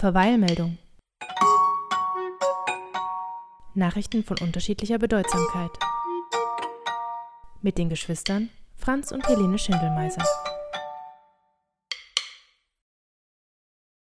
Verweilmeldung. Nachrichten von unterschiedlicher Bedeutsamkeit. Mit den Geschwistern Franz und Helene Schindelmeiser.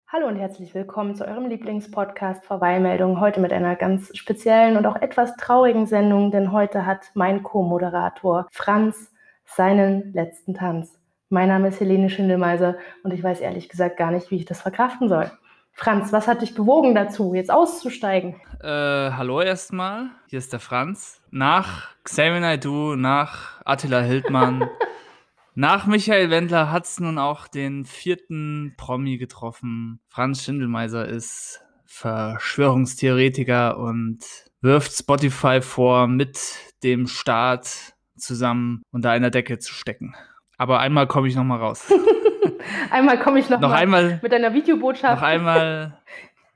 Hallo und herzlich willkommen zu eurem Lieblingspodcast Verweilmeldung. Heute mit einer ganz speziellen und auch etwas traurigen Sendung, denn heute hat mein Co-Moderator Franz seinen letzten Tanz. Mein Name ist Helene Schindelmeiser und ich weiß ehrlich gesagt gar nicht, wie ich das verkraften soll. Franz, was hat dich bewogen dazu, jetzt auszusteigen? Äh, hallo erstmal, hier ist der Franz. Nach Xavier Naidoo, nach Attila Hildmann, nach Michael Wendler hat es nun auch den vierten Promi getroffen. Franz Schindelmeiser ist Verschwörungstheoretiker und wirft Spotify vor, mit dem Staat zusammen unter einer Decke zu stecken. Aber einmal komme ich noch mal raus. einmal komme ich noch, noch mal einmal, mit einer Videobotschaft. Noch einmal,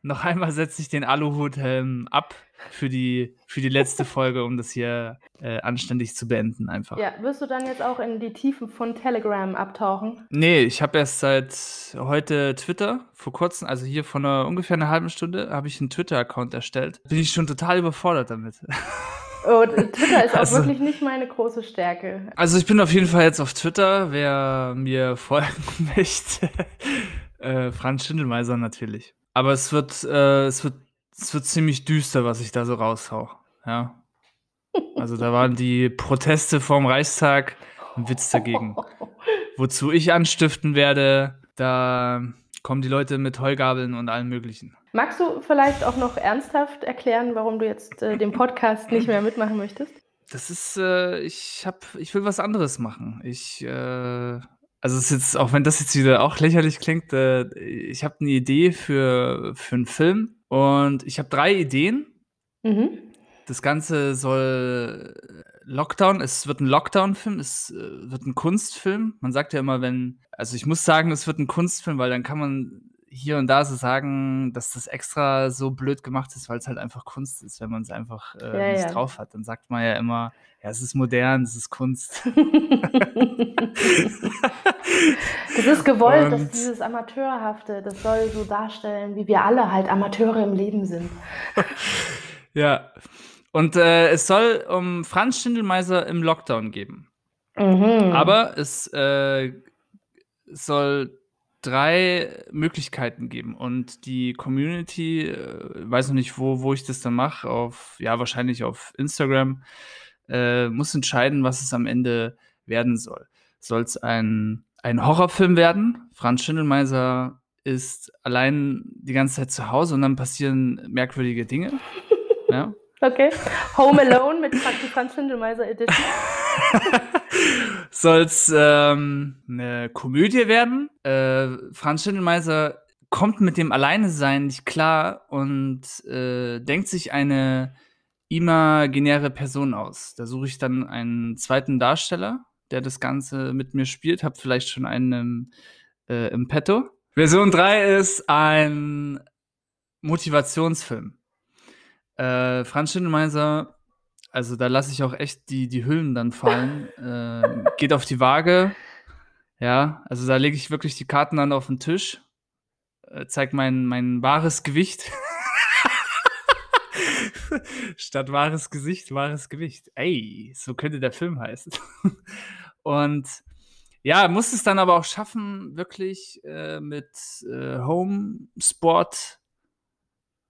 noch einmal setze ich den Aluhuthelm ab für die, für die letzte Folge, um das hier äh, anständig zu beenden einfach. Ja, wirst du dann jetzt auch in die Tiefen von Telegram abtauchen? Nee, ich habe erst seit heute Twitter, vor kurzem, also hier vor einer ungefähr einer halben Stunde, habe ich einen Twitter-Account erstellt. Bin ich schon total überfordert damit. Oh, Twitter ist also, auch wirklich nicht meine große Stärke. Also ich bin auf jeden Fall jetzt auf Twitter, wer mir folgen möchte. äh, Franz Schindelmeiser natürlich. Aber es wird, äh, es wird, es wird ziemlich düster, was ich da so raushau. Ja. Also da waren die Proteste vorm Reichstag ein Witz dagegen. Wozu ich anstiften werde, da kommen die Leute mit Heugabeln und allem Möglichen. Magst du vielleicht auch noch ernsthaft erklären, warum du jetzt äh, den Podcast nicht mehr mitmachen möchtest? Das ist, äh, ich hab, ich will was anderes machen. Ich, äh, also es ist jetzt, auch wenn das jetzt wieder auch lächerlich klingt, äh, ich habe eine Idee für, für einen Film und ich habe drei Ideen. Mhm. Das Ganze soll Lockdown, es wird ein Lockdown-Film, es äh, wird ein Kunstfilm. Man sagt ja immer, wenn, also ich muss sagen, es wird ein Kunstfilm, weil dann kann man hier und da so sagen, dass das extra so blöd gemacht ist, weil es halt einfach Kunst ist. Wenn man es einfach äh, ja, nicht ja. drauf hat, dann sagt man ja immer, ja, es ist modern, es ist Kunst. Es ist gewollt, und dass dieses Amateurhafte, das soll so darstellen, wie wir alle halt Amateure im Leben sind. ja. Und äh, es soll um Franz Schindelmeiser im Lockdown geben. Mhm. Aber es äh, soll drei Möglichkeiten geben und die Community, äh, weiß noch nicht, wo, wo ich das dann mache, auf, ja, wahrscheinlich auf Instagram, äh, muss entscheiden, was es am Ende werden soll. Soll es ein, ein Horrorfilm werden? Franz Schindelmeiser ist allein die ganze Zeit zu Hause und dann passieren merkwürdige Dinge. ja. Okay. Home Alone mit Franz Schindelmeiser Edition. Soll es ähm, eine Komödie werden? Äh, Franz Schindelmeiser kommt mit dem Alleinesein nicht klar und äh, denkt sich eine imaginäre Person aus. Da suche ich dann einen zweiten Darsteller, der das Ganze mit mir spielt. Hab vielleicht schon einen äh, im Petto. Version 3 ist ein Motivationsfilm. Äh, Franz Schindelmeiser also da lasse ich auch echt die, die Hüllen dann fallen. äh, geht auf die Waage. Ja, also da lege ich wirklich die Karten dann auf den Tisch. Äh, zeigt mein, mein wahres Gewicht. Statt wahres Gesicht, wahres Gewicht. Ey, so könnte der Film heißen. Und ja, muss es dann aber auch schaffen, wirklich äh, mit äh, Home Sport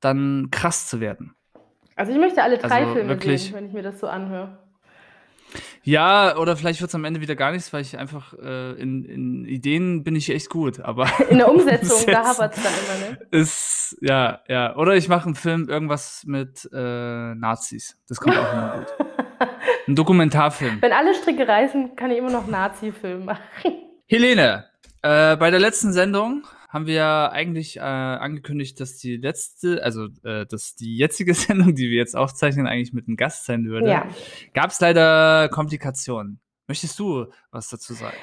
dann krass zu werden. Also ich möchte alle drei also Filme wirklich, sehen, wenn ich mir das so anhöre. Ja, oder vielleicht wird es am Ende wieder gar nichts, weil ich einfach äh, in, in, Ideen bin ich echt gut, aber in der Umsetzung, da hapert es dann immer, ne? Ist, ja, ja. Oder ich mache einen Film, irgendwas mit äh, Nazis. Das kommt auch immer gut. Ein Dokumentarfilm. Wenn alle Stricke reißen, kann ich immer noch Nazi-Film machen. Helene, äh, bei der letzten Sendung haben wir ja eigentlich äh, angekündigt, dass die letzte, also äh, dass die jetzige Sendung, die wir jetzt aufzeichnen, eigentlich mit einem Gast sein würde. Ja. Gab es leider Komplikationen. Möchtest du was dazu sagen?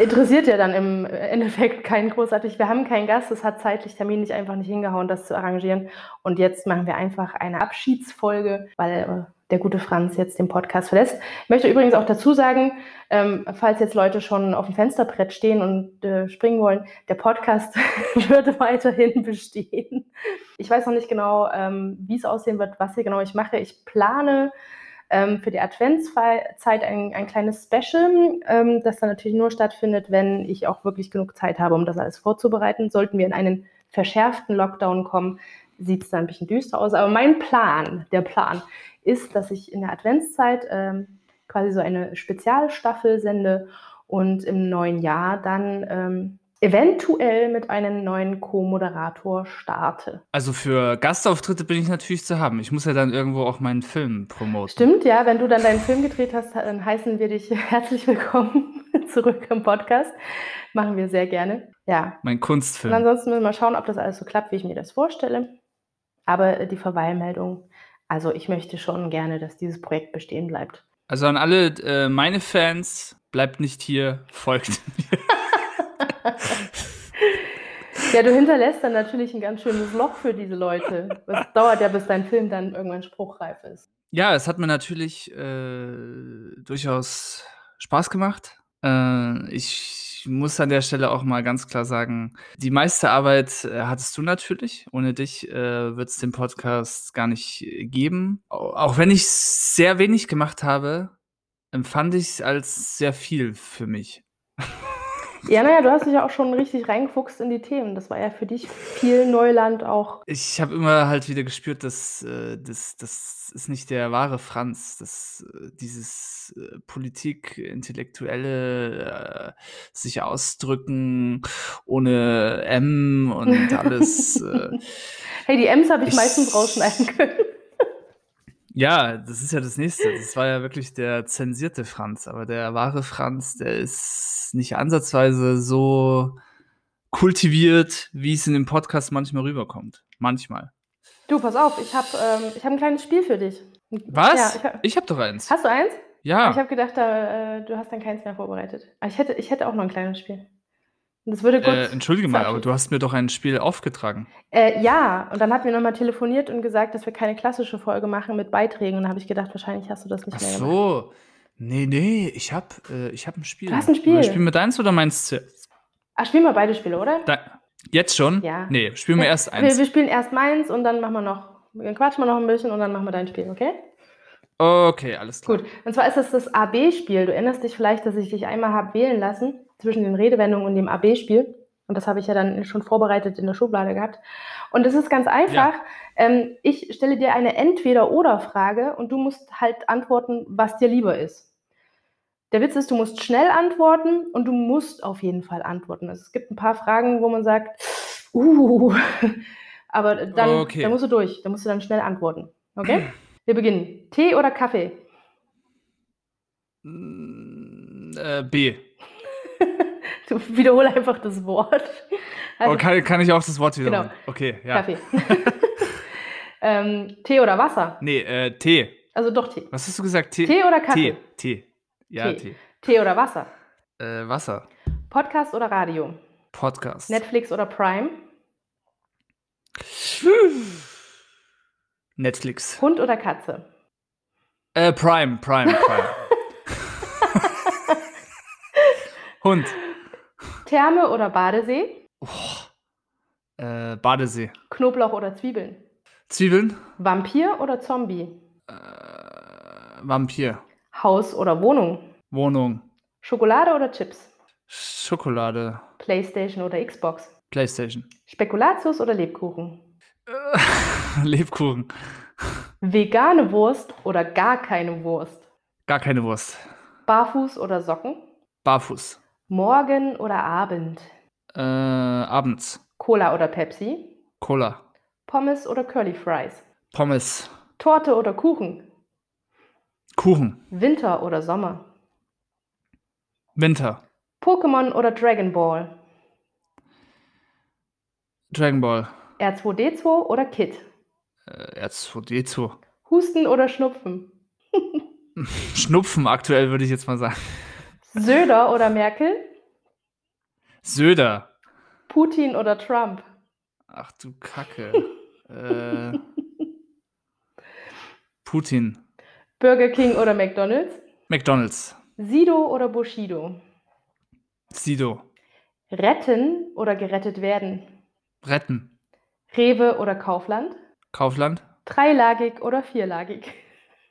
Interessiert ja dann im Endeffekt keinen großartig. Wir haben keinen Gast, es hat zeitlich terminlich einfach nicht hingehauen, das zu arrangieren. Und jetzt machen wir einfach eine Abschiedsfolge, weil äh, der gute Franz jetzt den Podcast verlässt. Ich möchte übrigens auch dazu sagen, ähm, falls jetzt Leute schon auf dem Fensterbrett stehen und äh, springen wollen, der Podcast würde weiterhin bestehen. Ich weiß noch nicht genau, ähm, wie es aussehen wird, was hier genau ich mache. Ich plane ähm, für die Adventszeit ein, ein kleines Special, ähm, das dann natürlich nur stattfindet, wenn ich auch wirklich genug Zeit habe, um das alles vorzubereiten. Sollten wir in einen verschärften Lockdown kommen, sieht es dann ein bisschen düster aus. Aber mein Plan, der Plan, ist, dass ich in der Adventszeit ähm, quasi so eine Spezialstaffel sende und im neuen Jahr dann ähm, eventuell mit einem neuen Co-Moderator starte. Also für Gastauftritte bin ich natürlich zu haben. Ich muss ja dann irgendwo auch meinen Film promoten. Stimmt, ja. Wenn du dann deinen Film gedreht hast, dann heißen wir dich herzlich willkommen zurück im Podcast. Machen wir sehr gerne. Ja. Mein Kunstfilm. Und ansonsten müssen wir mal schauen, ob das alles so klappt, wie ich mir das vorstelle. Aber die Verweilmeldung, also ich möchte schon gerne, dass dieses Projekt bestehen bleibt. Also an alle äh, meine Fans, bleibt nicht hier, folgt mir. ja, du hinterlässt dann natürlich ein ganz schönes Loch für diese Leute. Es dauert ja, bis dein Film dann irgendwann spruchreif ist. Ja, es hat mir natürlich äh, durchaus Spaß gemacht. Äh, ich muss an der Stelle auch mal ganz klar sagen, die meiste Arbeit äh, hattest du natürlich. Ohne dich äh, wird es den Podcast gar nicht geben. Auch wenn ich sehr wenig gemacht habe, empfand ich es als sehr viel für mich. Ja, naja, du hast dich ja auch schon richtig reingefuchst in die Themen. Das war ja für dich viel Neuland auch. Ich habe immer halt wieder gespürt, dass äh, das, das ist nicht der wahre Franz. Das, äh, dieses äh, Politik, Intellektuelle, äh, sich ausdrücken ohne M und alles. Äh, hey, die M's habe ich, ich meistens rausschneiden können. Ja, das ist ja das nächste. Das war ja wirklich der zensierte Franz, aber der wahre Franz, der ist nicht ansatzweise so kultiviert, wie es in dem Podcast manchmal rüberkommt. Manchmal. Du, pass auf, ich habe ähm, hab ein kleines Spiel für dich. Was? Ja, ich habe hab doch eins. Hast du eins? Ja. Ich habe gedacht, da, äh, du hast dann keins mehr vorbereitet. Aber ich hätte, ich hätte auch noch ein kleines Spiel. Das würde gut. Äh, entschuldige mal, aber du hast mir doch ein Spiel aufgetragen. Äh, ja, und dann hatten wir nochmal telefoniert und gesagt, dass wir keine klassische Folge machen mit Beiträgen. Und dann habe ich gedacht, wahrscheinlich hast du das nicht Ach mehr gemacht. Ach so. Nee, nee, ich habe äh, hab ein Spiel. Du hast ein Spiel. Spielen wir deins oder meins Ach, spielen wir beide Spiele, oder? Da, jetzt schon? Ja. Nee, spielen wir ja. erst eins. Wir, wir spielen erst meins und dann machen wir noch, dann quatschen wir noch ein bisschen und dann machen wir dein Spiel, okay? Okay, alles klar. Gut, und zwar ist das das AB-Spiel. Du erinnerst dich vielleicht, dass ich dich einmal habe wählen lassen zwischen den Redewendungen und dem AB-Spiel. Und das habe ich ja dann schon vorbereitet in der Schublade gehabt. Und es ist ganz einfach. Ja. Ähm, ich stelle dir eine Entweder-Oder-Frage und du musst halt antworten, was dir lieber ist. Der Witz ist, du musst schnell antworten und du musst auf jeden Fall antworten. Also es gibt ein paar Fragen, wo man sagt, uh, aber dann, okay. dann musst du durch, dann musst du dann schnell antworten. Okay? Wir beginnen. Tee oder Kaffee? Mm, äh, B. Du wiederhole einfach das Wort. Also, oh, kann, kann, ich auch das Wort wiederholen? Genau. Okay, ja. Kaffee. ähm, Tee oder Wasser? Nee, äh, Tee. Also doch Tee. Was hast du gesagt? Tee, Tee oder Kaffee? Tee. Tee. Ja, Tee. Tee. Tee oder Wasser? Äh, Wasser. Podcast oder Radio? Podcast. Netflix oder Prime? Netflix. Hund oder Katze? Äh, Prime, Prime, Prime. Hund. Therme oder Badesee? Oh. Äh, Badesee. Knoblauch oder Zwiebeln? Zwiebeln. Vampir oder Zombie? Äh, Vampir. Haus oder Wohnung? Wohnung. Schokolade oder Chips? Schokolade. Playstation oder Xbox? Playstation. Spekulatius oder Lebkuchen? Äh, Lebkuchen. Vegane Wurst oder gar keine Wurst? Gar keine Wurst. Barfuß oder Socken? Barfuß. Morgen oder Abend? Äh, abends. Cola oder Pepsi? Cola. Pommes oder Curly Fries? Pommes. Torte oder Kuchen? Kuchen. Winter oder Sommer? Winter. Pokémon oder Dragon Ball? Dragon Ball. R2D2 oder Kit? Äh, R2D2. Husten oder Schnupfen? Schnupfen aktuell, würde ich jetzt mal sagen. Söder oder Merkel? Söder. Putin oder Trump? Ach du Kacke. äh, Putin. Burger King oder McDonald's? McDonald's. Sido oder Bushido? Sido. Retten oder gerettet werden? Retten. Rewe oder Kaufland? Kaufland. Dreilagig oder vierlagig?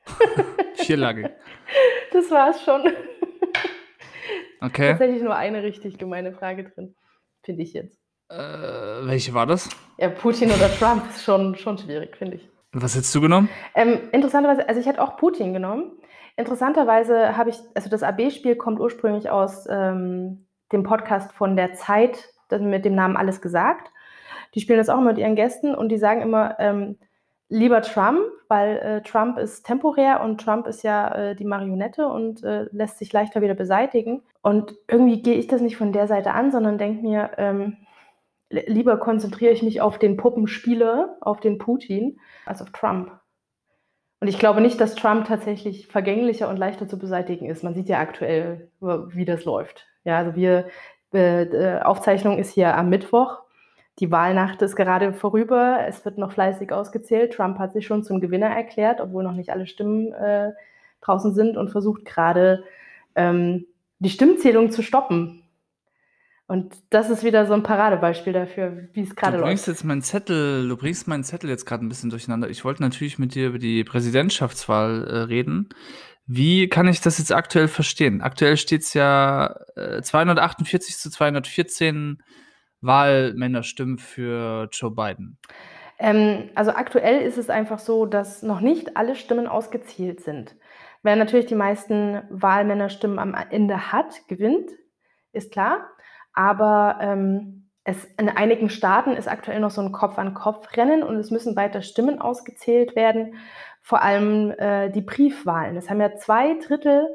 Vierlagig. Das war's schon. Okay. Tatsächlich nur eine richtig gemeine Frage drin, finde ich jetzt. Äh, welche war das? Ja, Putin oder Trump ist schon, schon schwierig, finde ich. Was hättest du genommen? Ähm, interessanterweise, also ich hätte auch Putin genommen. Interessanterweise habe ich, also das AB-Spiel kommt ursprünglich aus ähm, dem Podcast von der Zeit mit dem Namen Alles gesagt. Die spielen das auch immer mit ihren Gästen und die sagen immer, ähm, lieber Trump, weil äh, Trump ist temporär und Trump ist ja äh, die Marionette und äh, lässt sich leichter wieder beseitigen. Und irgendwie gehe ich das nicht von der Seite an, sondern denke mir, ähm, lieber konzentriere ich mich auf den Puppenspieler, auf den Putin, als auf Trump. Und ich glaube nicht, dass Trump tatsächlich vergänglicher und leichter zu beseitigen ist. Man sieht ja aktuell, wie das läuft. Ja, also wir, äh, Aufzeichnung ist hier am Mittwoch. Die Wahlnacht ist gerade vorüber. Es wird noch fleißig ausgezählt. Trump hat sich schon zum Gewinner erklärt, obwohl noch nicht alle Stimmen äh, draußen sind und versucht gerade ähm, die Stimmzählung zu stoppen. Und das ist wieder so ein Paradebeispiel dafür, wie es gerade läuft. Du bringst jetzt meinen Zettel, du bringst meinen Zettel jetzt gerade ein bisschen durcheinander. Ich wollte natürlich mit dir über die Präsidentschaftswahl äh, reden. Wie kann ich das jetzt aktuell verstehen? Aktuell steht es ja äh, 248 zu 214 Wahlmännerstimmen für Joe Biden. Ähm, also aktuell ist es einfach so, dass noch nicht alle Stimmen ausgezielt sind. Wer natürlich die meisten Wahlmännerstimmen am Ende hat, gewinnt, ist klar. Aber ähm, es, in einigen Staaten ist aktuell noch so ein Kopf-an-Kopf-Rennen und es müssen weiter Stimmen ausgezählt werden, vor allem äh, die Briefwahlen. Es haben ja zwei Drittel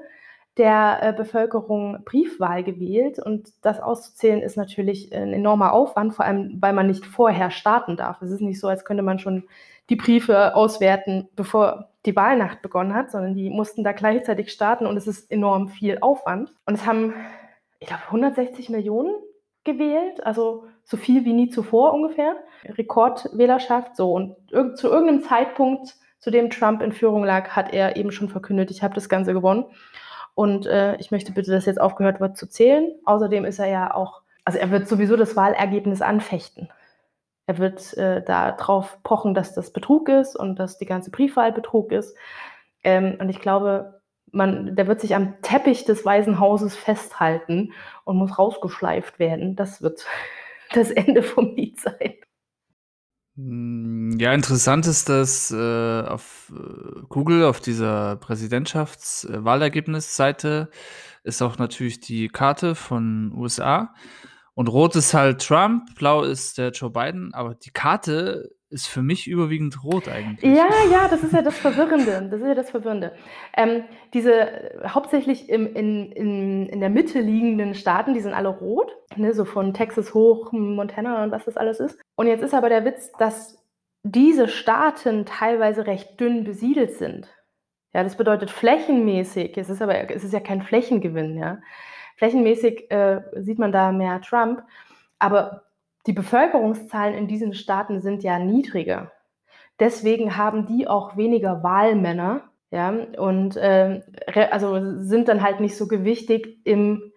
der äh, Bevölkerung Briefwahl gewählt und das auszuzählen ist natürlich ein enormer Aufwand, vor allem weil man nicht vorher starten darf. Es ist nicht so, als könnte man schon die Briefe auswerten, bevor die Wahlnacht begonnen hat, sondern die mussten da gleichzeitig starten und es ist enorm viel Aufwand. Und es haben ich glaube, 160 Millionen gewählt, also so viel wie nie zuvor ungefähr. Rekordwählerschaft, so. Und irg zu irgendeinem Zeitpunkt, zu dem Trump in Führung lag, hat er eben schon verkündet, ich habe das Ganze gewonnen. Und äh, ich möchte bitte, dass jetzt aufgehört wird zu zählen. Außerdem ist er ja auch, also er wird sowieso das Wahlergebnis anfechten. Er wird äh, darauf pochen, dass das Betrug ist und dass die ganze Briefwahl Betrug ist. Ähm, und ich glaube, man, der wird sich am Teppich des Weißen Hauses festhalten und muss rausgeschleift werden. Das wird das Ende vom Lied sein. Hm, ja, interessant ist, dass äh, auf äh, Google, auf dieser Präsidentschaftswahlergebnisseite, äh, ist auch natürlich die Karte von USA. Und rot ist halt Trump, blau ist der Joe Biden, aber die Karte ist für mich überwiegend rot eigentlich. Ja, ja, das ist ja das Verwirrende. Das ist ja das Verwirrende. Ähm, diese äh, hauptsächlich im, in, in, in der Mitte liegenden Staaten, die sind alle rot, ne, so von Texas hoch, Montana und was das alles ist. Und jetzt ist aber der Witz, dass diese Staaten teilweise recht dünn besiedelt sind. Ja, das bedeutet flächenmäßig, es ist aber es ist ja kein Flächengewinn, ja. Flächenmäßig äh, sieht man da mehr Trump, aber die Bevölkerungszahlen in diesen Staaten sind ja niedriger. Deswegen haben die auch weniger Wahlmänner, ja, und äh, also sind dann halt nicht so gewichtig im,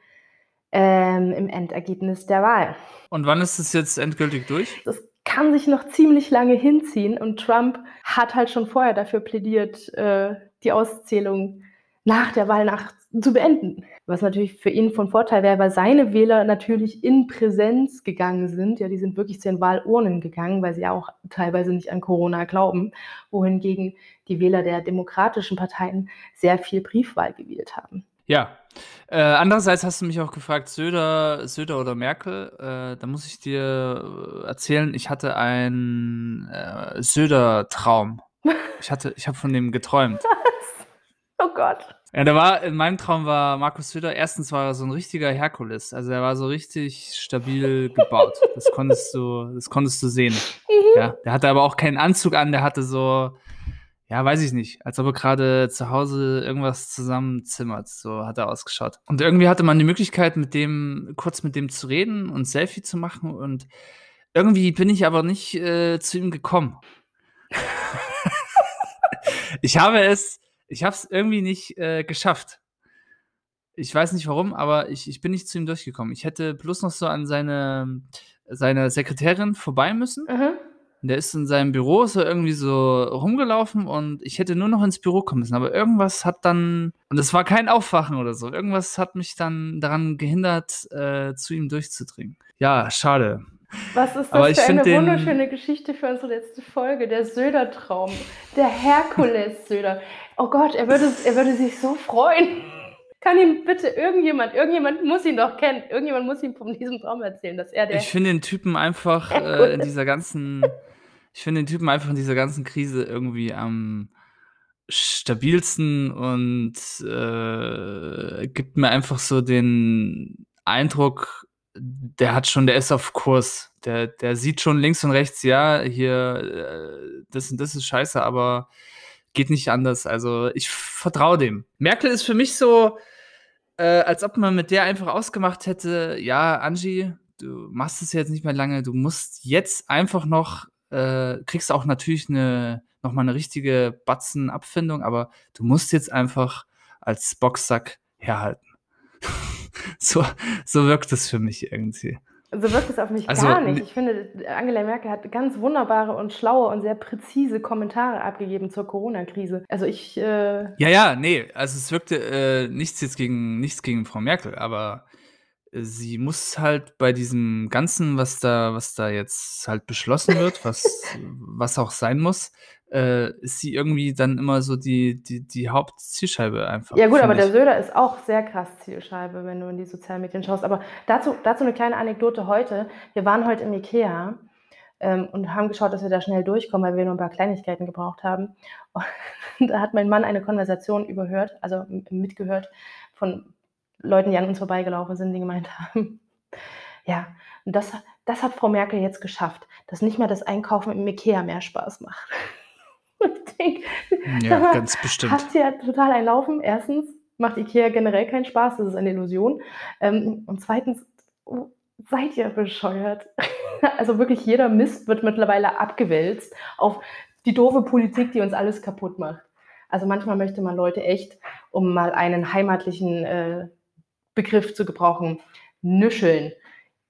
ähm, im Endergebnis der Wahl. Und wann ist es jetzt endgültig durch? Das kann sich noch ziemlich lange hinziehen und Trump hat halt schon vorher dafür plädiert, äh, die Auszählung nach der Wahlnacht zu beenden. Was natürlich für ihn von Vorteil wäre, weil seine Wähler natürlich in Präsenz gegangen sind. Ja, die sind wirklich zu den Wahlurnen gegangen, weil sie ja auch teilweise nicht an Corona glauben, wohingegen die Wähler der demokratischen Parteien sehr viel Briefwahl gewählt haben. Ja. Äh, andererseits hast du mich auch gefragt, Söder, Söder oder Merkel. Äh, da muss ich dir erzählen, ich hatte einen äh, Söder-Traum. Ich hatte, ich habe von dem geträumt. Was? Oh Gott. Ja, der war, in meinem Traum war Markus Söder, erstens war er so ein richtiger Herkules. Also er war so richtig stabil gebaut. Das konntest du, das konntest du sehen. Mhm. Ja, der hatte aber auch keinen Anzug an, der hatte so, ja, weiß ich nicht, als ob er gerade zu Hause irgendwas zusammenzimmert. So hat er ausgeschaut. Und irgendwie hatte man die Möglichkeit, mit dem, kurz mit dem zu reden und Selfie zu machen. Und irgendwie bin ich aber nicht äh, zu ihm gekommen. ich habe es Ich habe es irgendwie nicht äh, geschafft. Ich weiß nicht warum, aber ich, ich bin nicht zu ihm durchgekommen. Ich hätte bloß noch so an seine, seine Sekretärin vorbei müssen. Mhm. Der ist in seinem Büro so irgendwie so rumgelaufen und ich hätte nur noch ins Büro kommen müssen. Aber irgendwas hat dann, und es war kein Aufwachen oder so, irgendwas hat mich dann daran gehindert, äh, zu ihm durchzudringen. Ja, schade. Was ist das für eine wunderschöne Geschichte für unsere letzte Folge? Der Söder-Traum. Der Herkules-Söder. Oh Gott, er würde, er würde sich so freuen. Kann ihm bitte irgendjemand, irgendjemand muss ihn doch kennen, irgendjemand muss ihm von diesem Traum erzählen, dass er der. Ich finde den Typen einfach äh, in dieser ganzen, ich finde den Typen einfach in dieser ganzen Krise irgendwie am stabilsten und äh, gibt mir einfach so den Eindruck, der hat schon, der ist auf Kurs. Der, der sieht schon links und rechts, ja, hier, äh, das und das ist scheiße, aber geht nicht anders. Also ich vertraue dem. Merkel ist für mich so, äh, als ob man mit der einfach ausgemacht hätte, ja, Angie, du machst es jetzt nicht mehr lange, du musst jetzt einfach noch, äh, kriegst auch natürlich eine, noch mal eine richtige Batzen-Abfindung, aber du musst jetzt einfach als Boxsack herhalten. So, so wirkt es für mich irgendwie. So wirkt es auf mich Also, gar nicht. Ich finde, Angela Merkel hat ganz wunderbare und schlaue und sehr präzise Kommentare abgegeben zur Corona-Krise. Also ich, äh, Ja, ja, nee, also es wirkte äh, nichts jetzt gegen nichts gegen Frau Merkel, aber äh, sie muss halt bei diesem Ganzen, was da, was da jetzt halt beschlossen wird, was, was auch sein muss, äh, ist sie irgendwie dann immer so die, die, die Hauptzielscheibe einfach. ja gut, aber der ich. Söder ist auch sehr krass Zielscheibe, wenn du in die sozialen Medien schaust. Aber dazu, dazu eine kleine Anekdote heute. Wir waren heute im Ikea ähm, und haben geschaut, dass wir da schnell durchkommen, weil wir nur ein paar Kleinigkeiten gebraucht haben. Und da hat mein Mann eine Konversation überhört, also mitgehört von Leuten, die an uns vorbeigelaufen sind, die gemeint haben, ja, und das, das hat Frau Merkel jetzt geschafft, dass nicht mehr das Einkaufen im Ikea mehr Spaß macht. Denke, Ja, mal, ganz bestimmt. hat sie ja total ein Laufen. Erstens macht Ikea generell keinen Spaß, das ist eine Illusion. Ähm, und zweitens, oh, seid ihr bescheuert? Also wirklich jeder Mist wird mittlerweile abgewälzt auf die doofe Politik, die uns alles kaputt macht. Also manchmal möchte man Leute echt, um mal einen heimatlichen äh, Begriff zu gebrauchen, nüscheln.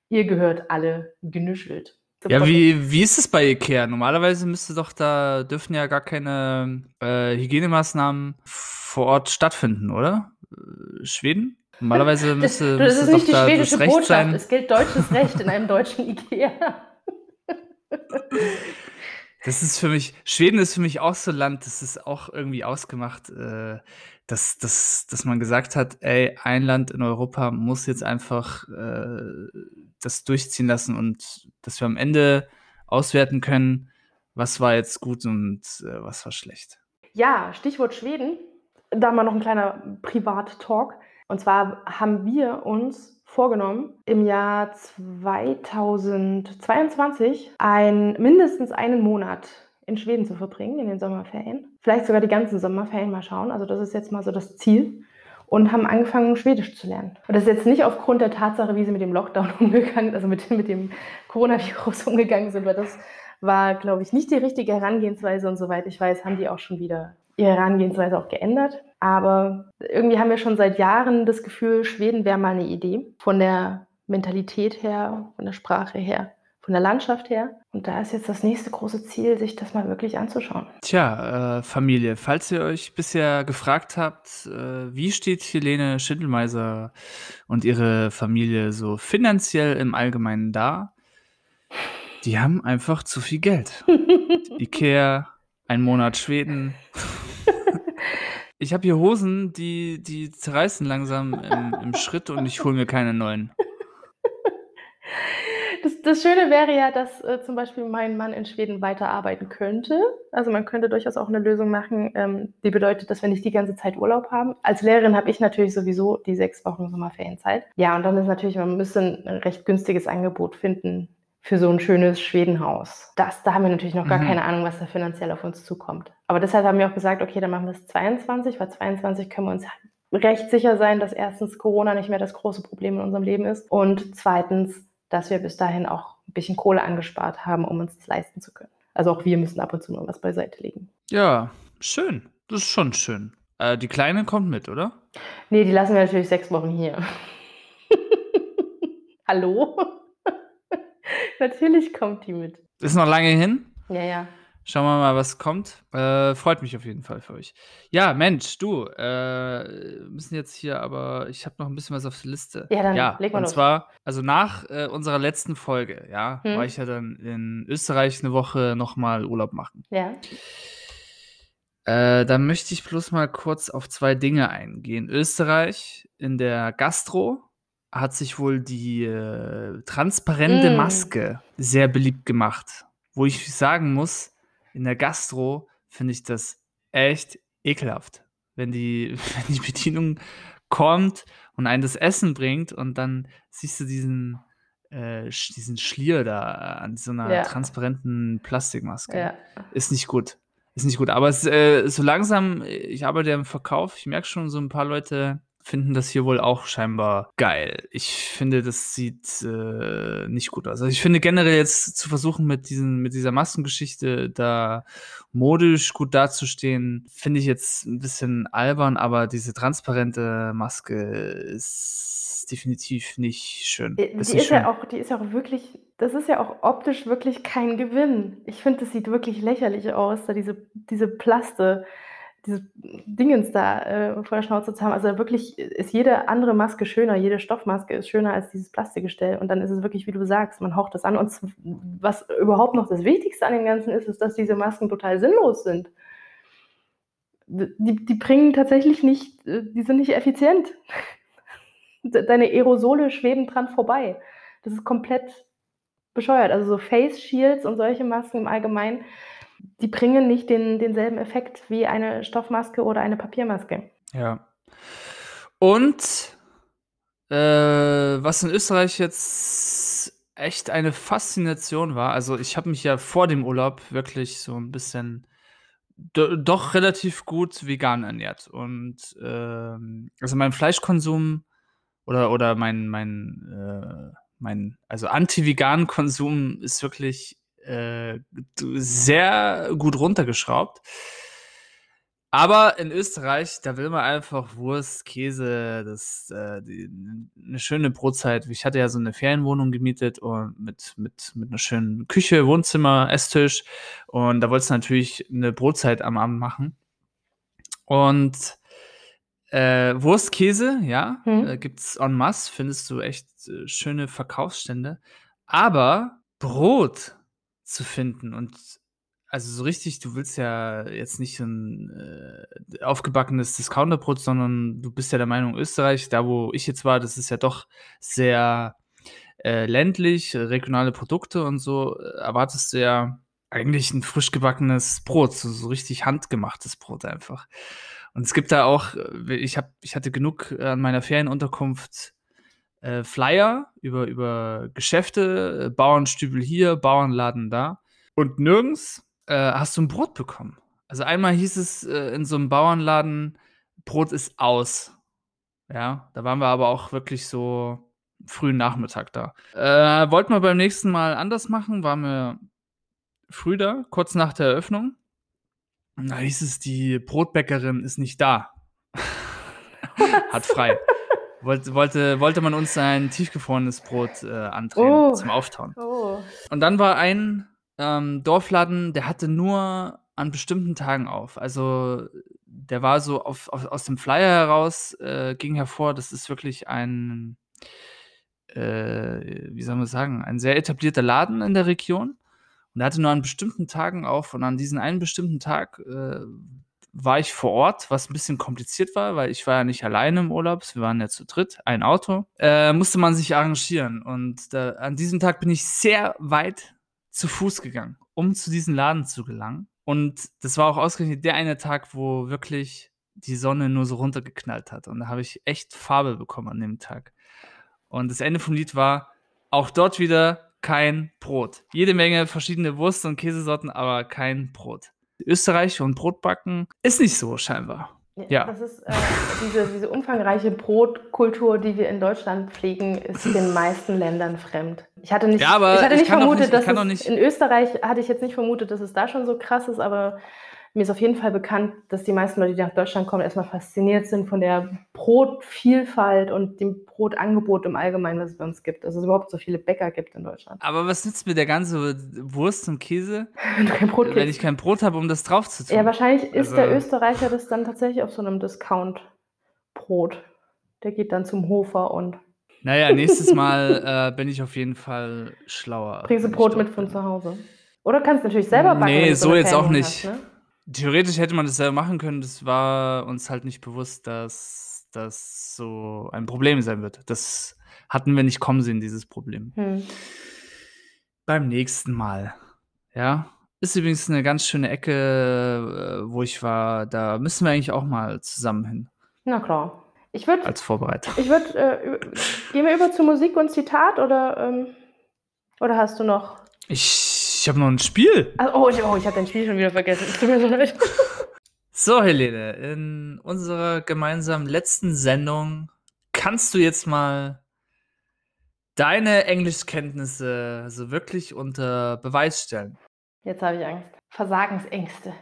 Ihr gehört alle genüschelt. Ja, wie, wie ist es bei Ikea? Normalerweise müsste doch da, dürfen ja gar keine äh, Hygienemaßnahmen vor Ort stattfinden, oder? Äh, Schweden? Normalerweise Das, müsste, das ist müsste nicht die da schwedische das Recht Botschaft. sein. Es gilt deutsches Recht in einem deutschen Ikea. Das ist für mich, Schweden ist für mich auch so ein Land, das ist auch irgendwie ausgemacht, äh, dass, dass, dass man gesagt hat, ey, ein Land in Europa muss jetzt einfach äh, das durchziehen lassen und dass wir am Ende auswerten können, was war jetzt gut und äh, was war schlecht. Ja, Stichwort Schweden. Da mal noch ein kleiner Privat-Talk. Und zwar haben wir uns vorgenommen, im Jahr 2022 ein, mindestens einen Monat in Schweden zu verbringen, in den Sommerferien. Vielleicht sogar die ganzen Sommerferien mal schauen. Also das ist jetzt mal so das Ziel. Und haben angefangen, Schwedisch zu lernen. Und das ist jetzt nicht aufgrund der Tatsache, wie sie mit dem Lockdown umgegangen, also mit, mit dem Coronavirus umgegangen sind, weil das war, glaube ich, nicht die richtige Herangehensweise. Und soweit ich weiß, haben die auch schon wieder ihre Herangehensweise auch geändert. Aber irgendwie haben wir schon seit Jahren das Gefühl, Schweden wäre mal eine Idee. Von der Mentalität her, von der Sprache her, von der Landschaft her. Und da ist jetzt das nächste große Ziel, sich das mal wirklich anzuschauen. Tja, äh, Familie, falls ihr euch bisher gefragt habt, äh, wie steht Helene Schindelmeiser und ihre Familie so finanziell im Allgemeinen da? Die haben einfach zu viel Geld. Ikea, ein Monat Schweden. Ich habe hier Hosen, die, die zerreißen langsam im, im Schritt und ich hole mir keine neuen. Das, das Schöne wäre ja, dass äh, zum Beispiel mein Mann in Schweden weiterarbeiten könnte. Also man könnte durchaus auch eine Lösung machen, ähm, die bedeutet, dass wir nicht die ganze Zeit Urlaub haben. Als Lehrerin habe ich natürlich sowieso die sechs Wochen Sommerferienzeit. Ja, und dann ist natürlich, man müsste ein recht günstiges Angebot finden für so ein schönes Schwedenhaus. Das, da haben wir natürlich noch gar Mhm. keine Ahnung, was da finanziell auf uns zukommt. Aber deshalb haben wir auch gesagt, okay, dann machen wir es 22, weil 22 können wir uns recht sicher sein, dass erstens Corona nicht mehr das große Problem in unserem Leben ist und zweitens, dass wir bis dahin auch ein bisschen Kohle angespart haben, um uns das leisten zu können. Also auch wir müssen ab und zu mal was beiseite legen. Ja, schön. Das ist schon schön. Äh, die Kleine kommt mit, oder? Nee, die lassen wir natürlich sechs Wochen hier. Hallo? natürlich kommt die mit. Ist noch lange hin. Ja, ja. Schauen wir mal, was kommt. Äh, freut mich auf jeden Fall für euch. Ja, Mensch, du, äh, müssen jetzt hier aber, ich habe noch ein bisschen was auf der Liste. Ja, dann ja, leg mal und los. zwar, also nach äh, unserer letzten Folge, ja, Hm. war ich ja dann in Österreich eine Woche nochmal Urlaub machen. Ja. Äh, da möchte ich bloß mal kurz auf zwei Dinge eingehen. Österreich in der Gastro hat sich wohl die äh, transparente Mm. Maske sehr beliebt gemacht. Wo ich sagen muss, in der Gastro finde ich das echt ekelhaft. Wenn die, wenn die Bedienung kommt und einen das Essen bringt und dann siehst du diesen, äh, diesen Schlier da an so einer Ja. transparenten Plastikmaske Ja. ist nicht gut. Ist nicht gut. Aber es, äh, so langsam, ich arbeite ja im Verkauf, ich merke schon, so ein paar Leute finden das hier wohl auch scheinbar geil. Ich finde, das sieht äh, nicht gut aus. Also ich finde generell jetzt zu versuchen, mit, diesen, mit dieser Maskengeschichte da modisch gut dazustehen, finde ich jetzt ein bisschen albern, aber diese transparente Maske ist definitiv nicht schön. Äh, Die ist ja schön. auch, die ist ja auch wirklich, das ist ja auch optisch wirklich kein Gewinn. Ich finde, das sieht wirklich lächerlich aus, da diese, diese Plaste, diese Dingens da äh, vor der Schnauze zu haben. Also wirklich ist jede andere Maske schöner, jede Stoffmaske ist schöner als dieses Plastikgestell. Und dann ist es wirklich, wie du sagst, man haucht das an. Und was überhaupt noch das Wichtigste an dem Ganzen ist, ist, dass diese Masken total sinnlos sind. Die, die bringen tatsächlich nicht, äh, die sind nicht effizient. De- Deine Aerosole schweben dran vorbei. Das ist komplett bescheuert. Also so Face Shields und solche Masken im Allgemeinen, die bringen nicht den, denselben Effekt wie eine Stoffmaske oder eine Papiermaske. Ja. Und äh, was in Österreich jetzt echt eine Faszination war, also ich habe mich ja vor dem Urlaub wirklich so ein bisschen do, doch relativ gut vegan ernährt. Und ähm, also mein Fleischkonsum oder, oder mein, mein, äh, mein also Anti-Vegan-Konsum ist wirklich äh, sehr gut runtergeschraubt. Aber in Österreich, da will man einfach Wurst, Käse, das, äh, die, eine schöne Brotzeit. Ich hatte ja so eine Ferienwohnung gemietet und mit, mit, mit einer schönen Küche, Wohnzimmer, Esstisch. Und da wolltest du natürlich eine Brotzeit am Abend machen. Und äh, Wurst, Käse, ja, Hm. äh, gibt's en masse, findest du echt äh, schöne Verkaufsstände. Aber Brot zu finden und also so richtig, du willst ja jetzt nicht ein äh, aufgebackenes Discounterbrot, sondern du bist ja der Meinung, Österreich, da wo ich jetzt war, das ist ja doch sehr äh, ländlich, regionale Produkte und so, äh, erwartest du ja eigentlich ein frisch gebackenes Brot, so, so richtig handgemachtes Brot einfach. Und es gibt da auch, äh, ich, hab, ich hatte genug an meiner Ferienunterkunft äh, Flyer über, über Geschäfte, äh, Bauernstübel hier, Bauernladen da. Und nirgends äh, hast du ein Brot bekommen. Also einmal hieß es äh, in so einem Bauernladen, Brot ist aus. Ja, da waren wir aber auch wirklich so frühen Nachmittag da. Äh, wollten wir beim nächsten Mal anders machen, waren wir früh da, kurz nach der Eröffnung. Da hieß es, die Brotbäckerin ist nicht da. Hat frei. Wollte, wollte, wollte man uns ein tiefgefrorenes Brot äh, andrehen Oh. zum Auftauen. Oh. Und dann war ein ähm, Dorfladen, der hatte nur an bestimmten Tagen auf. Also der war so auf, auf, aus dem Flyer heraus, äh, ging hervor, das ist wirklich ein, äh, wie soll man sagen, ein sehr etablierter Laden in der Region. Und er hatte nur an bestimmten Tagen auf und an diesen einen bestimmten Tag äh, war ich vor Ort, was ein bisschen kompliziert war, weil ich war ja nicht alleine im Urlaub, wir waren ja zu dritt, ein Auto, äh, musste man sich arrangieren. Und da, an diesem Tag bin ich sehr weit zu Fuß gegangen, um zu diesem Laden zu gelangen. Und das war auch ausgerechnet der eine Tag, wo wirklich die Sonne nur so runtergeknallt hat. Und da habe ich echt Farbe bekommen an dem Tag. Und das Ende vom Lied war auch dort wieder kein Brot. Jede Menge verschiedene Wurst- und Käsesorten, aber kein Brot. Österreich und Brotbacken ist nicht so scheinbar. Ja. Das ist äh, diese, diese umfangreiche Brotkultur, die wir in Deutschland pflegen, ist den meisten Ländern fremd. Ich hatte nicht, Ja, ich hatte ich nicht vermutet, nicht- ich dass es nicht- in Österreich hatte ich jetzt nicht vermutet, dass es da schon so krass ist, aber mir ist auf jeden Fall bekannt, dass die meisten Leute, die nach Deutschland kommen, erstmal fasziniert sind von der Brotvielfalt und dem Brotangebot im Allgemeinen, was es bei uns gibt. Also es überhaupt so viele Bäcker gibt in Deutschland. Aber was nützt mir der ganze Wurst und Käse, Wenn du kein Brot wenn ich kein Brot habe, um das drauf zu tun? Ja, wahrscheinlich ist Also- der Österreicher das dann tatsächlich auf so einem Discount-Brot. Der geht dann zum Hofer und Naja, nächstes Mal äh, bin ich auf jeden Fall schlauer. bringst du Brot mit von zu Hause. Oder kannst natürlich selber backen. Nee, du so jetzt auch nicht. Hast, ne? Theoretisch hätte man das selber machen können, das war uns halt nicht bewusst, dass das so ein Problem sein wird. Das hatten wir nicht kommen sehen, dieses Problem. hm. Beim nächsten Mal. Ja. Ist übrigens eine ganz schöne Ecke, äh, wo ich war. Da müssen wir eigentlich auch mal zusammen hin, Na klar. Ich würde, als Vorbereitung. ich würde, äh, gehen wir über zu Musik und Zitat oder, ähm, oder hast du noch? Ich, ich habe noch ein Spiel. Ah, Oh, ich- oh ich habe dein Spiel schon wieder vergessen. Es tut mir so leid. So, Helene, in unserer gemeinsamen letzten Sendung kannst du jetzt mal deine Englischkenntnisse so wirklich unter Beweis stellen. Jetzt habe ich Angst. Versagensängste.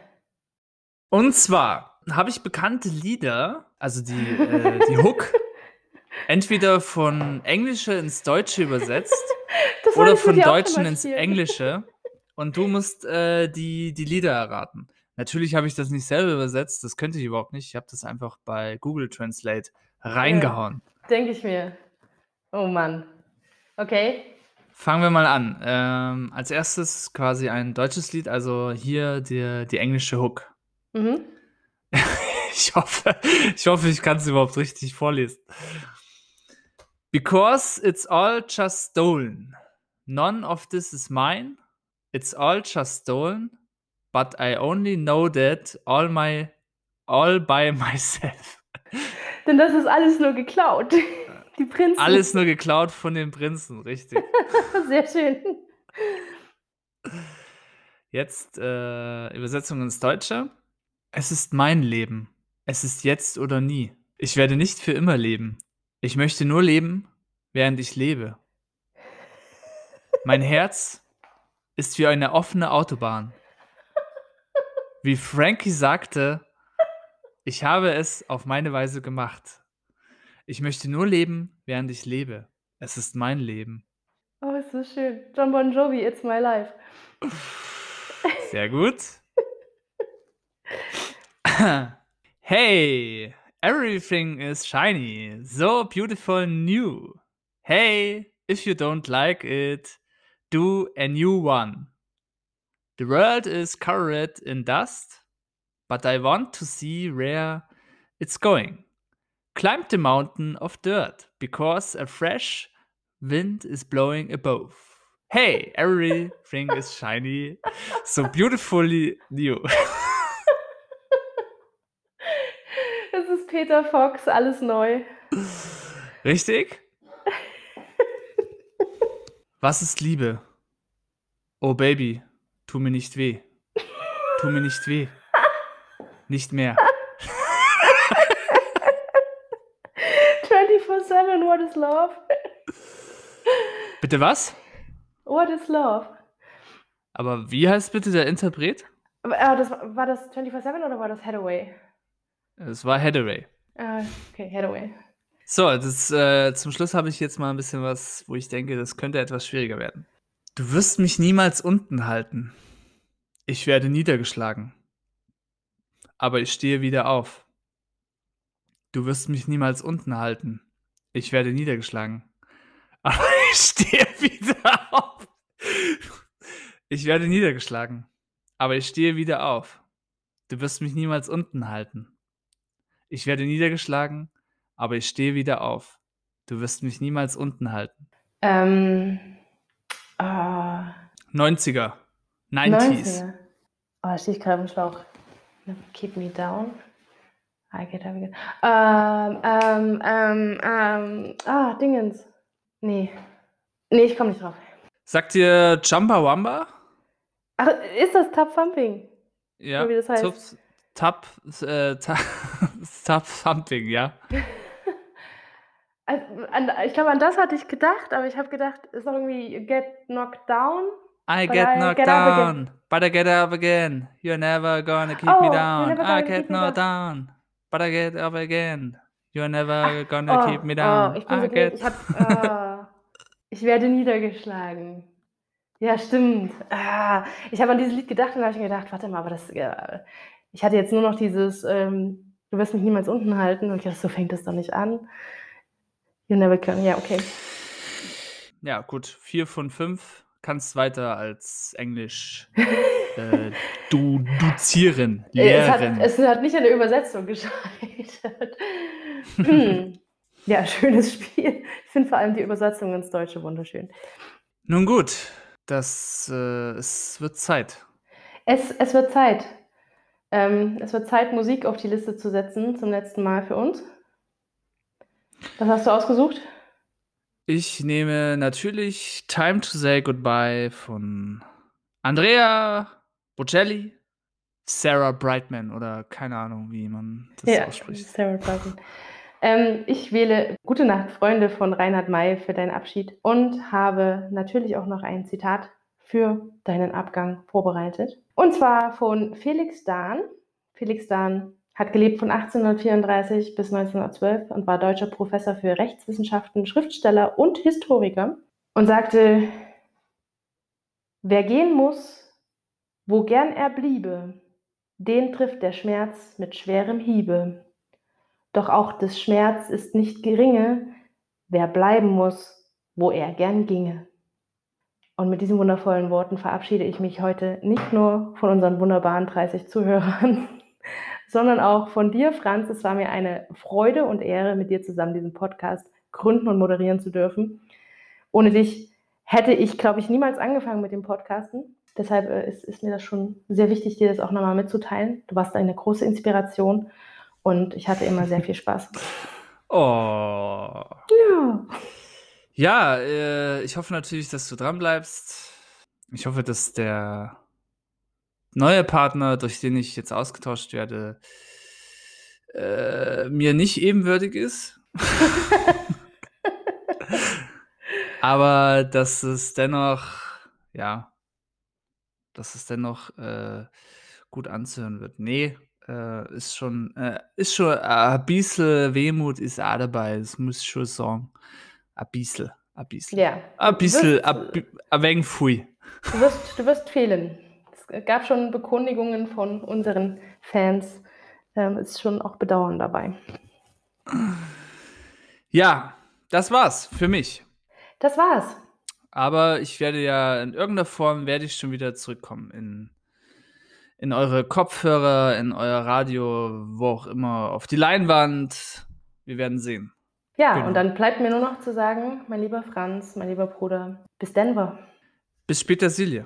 Und zwar habe ich bekannte Lieder, also die, äh, die Hook, entweder von Englische ins Deutsche übersetzt oder von Deutschen ins. Englische und du musst äh, die, die Lieder erraten. Natürlich habe ich das nicht selber übersetzt, das könnte ich überhaupt nicht. Ich habe das einfach bei Google Translate reingehauen. Denke ich mir. Oh Mann. Okay. Fangen wir mal an. Ähm, als erstes quasi ein deutsches Lied, also hier die, die englische Hook. Mhm. Ich hoffe, ich hoffe, ich kann es überhaupt richtig vorlesen. Because it's all just stolen. None of this is mine. It's all just stolen. But I only know that all my all by myself. Denn das ist alles nur geklaut. Die Prinzen. Alles nur geklaut von den Prinzen, richtig. Sehr schön. Jetzt äh, Übersetzung ins Deutsche. Es ist mein Leben. Es ist jetzt oder nie. Ich werde nicht für immer leben. Ich möchte nur leben, während ich lebe. Mein Herz ist wie eine offene Autobahn. Wie Frankie sagte, ich habe es auf meine Weise gemacht. Ich möchte nur leben, während ich lebe. Es ist mein Leben. Oh, ist so schön. John Bon Jovi, It's My Life. Sehr gut. hey, everything is shiny, so beautiful new. Hey, if you don't like it, do a new one. The world is covered in dust, but I want to see where it's going. Climb the mountain of dirt, because a fresh wind is blowing above. Hey, everything is shiny, so beautifully new. Das ist Peter Fox, alles neu. Richtig? Was ist Liebe? Oh Baby, tu mir nicht weh. Tu mir nicht weh. Nicht mehr. 24-7, what is love? Bitte was? What is love? Aber wie heißt bitte der Interpret? Äh, das, war das 24-7 oder war das Hathaway? Es war Hathaway. Äh, okay, Hathaway. So, das, äh, zum Schluss habe ich jetzt mal ein bisschen was, wo ich denke, das könnte etwas schwieriger werden. Du wirst mich niemals unten halten. Ich werde niedergeschlagen. Aber ich stehe wieder auf. Du wirst mich niemals unten halten. Ich werde niedergeschlagen. Aber ich stehe wieder auf. Ich werde niedergeschlagen. Aber ich stehe wieder auf. Du wirst mich niemals unten halten. Ich werde niedergeschlagen, aber ich stehe wieder auf. Du wirst mich niemals unten halten. Ähm, äh, 90er. 90s. 90er. Oh, da stehe ich gerade im Schlauch. Keep me down. I get, I get. Ähm, ähm, ähm, ähm, ah, Dingens. Nee. Nee, ich komme nicht drauf. Sagt ihr Jumba Wamba? Ach, ist das Tap Thumping? Ja. Wie das heißt. Tup, tap, äh, tap, tap Thumping, ja. Also, an, ich glaube, an das hatte ich gedacht, aber ich habe gedacht, ist doch irgendwie Get Knocked Down I get I knocked get down, but I get up again. You're never gonna keep Oh, me down. I get knocked down, but I get up again. You're never gonna Oh, keep me down. oh, ich bin so get. Ich, hab, oh, ich werde niedergeschlagen. Ja, stimmt. Ah, ich habe an dieses Lied gedacht und habe ich mir gedacht, warte mal, aber das. Ich hatte jetzt nur noch dieses, ähm, du wirst mich niemals unten halten und ich dachte, so fängt das doch nicht an. You never can. Ja, okay. Ja, gut. Vier von fünf. Kannst weiter als Englisch äh, du, duzieren, Äh, Es hat, lehren. es hat nicht an der Übersetzung gescheitert. Hm. ja, schönes Spiel. Ich finde vor allem die Übersetzung ins Deutsche wunderschön. Nun gut, das äh, es wird Zeit. Es, es wird Zeit. Ähm, es wird Zeit, Musik auf die Liste zu setzen zum letzten Mal für uns. Was hast du ausgesucht? Ich nehme natürlich Time to Say Goodbye von Andrea Bocelli, Sarah Brightman oder keine Ahnung, wie man das ausspricht. Sarah Brightman. Ähm, ich wähle Gute Nacht, Freunde von Reinhard May für deinen Abschied und habe natürlich auch noch ein Zitat für deinen Abgang vorbereitet. Und zwar von Felix Dahn. Felix Dahn hat gelebt von 1834 bis 1912 und war deutscher Professor für Rechtswissenschaften, Schriftsteller und Historiker und sagte, wer gehen muss, wo gern er bliebe, den trifft der Schmerz mit schwerem Hiebe. Doch auch des Schmerz ist nicht geringe, wer bleiben muss, wo er gern ginge. Und mit diesen wundervollen Worten verabschiede ich mich heute nicht nur von unseren wunderbaren 30 Zuhörern, sondern auch von dir, Franz. Es war mir eine Freude und Ehre, mit dir zusammen diesen Podcast gründen und moderieren zu dürfen. Ohne dich hätte ich, glaube ich, niemals angefangen mit dem Podcasten. Deshalb äh, ist, ist mir das schon sehr wichtig, dir das auch nochmal mitzuteilen. Du warst eine große Inspiration und ich hatte immer sehr viel Spaß. Oh. Ja. Ja, äh, ich hoffe natürlich, dass du dran bleibst. Ich hoffe, dass der neue Partner, durch den ich jetzt ausgetauscht werde, äh, mir nicht ebenwürdig ist. Aber dass es dennoch, ja, dass es dennoch äh, gut anzuhören wird. Nee, äh, ist schon, äh, ist schon ein bisschen Wehmut ist auch dabei, das muss ich schon sagen. Ein bisschen, ein bisschen. Ja. Ein bisschen, ein, wenig pfui. du wirst, du wirst fehlen. Es gab schon Bekundigungen von unseren Fans. Ähm, ist schon auch Bedauern dabei. Ja, das war's für mich. Das war's. Aber ich werde ja in irgendeiner Form werde ich schon wieder zurückkommen in, in eure Kopfhörer, in euer Radio, wo auch immer, auf die Leinwand. Wir werden sehen. Ja, Genau. und dann bleibt mir nur noch zu sagen, mein lieber Franz, mein lieber Bruder, bis Denver. Bis später, Silje.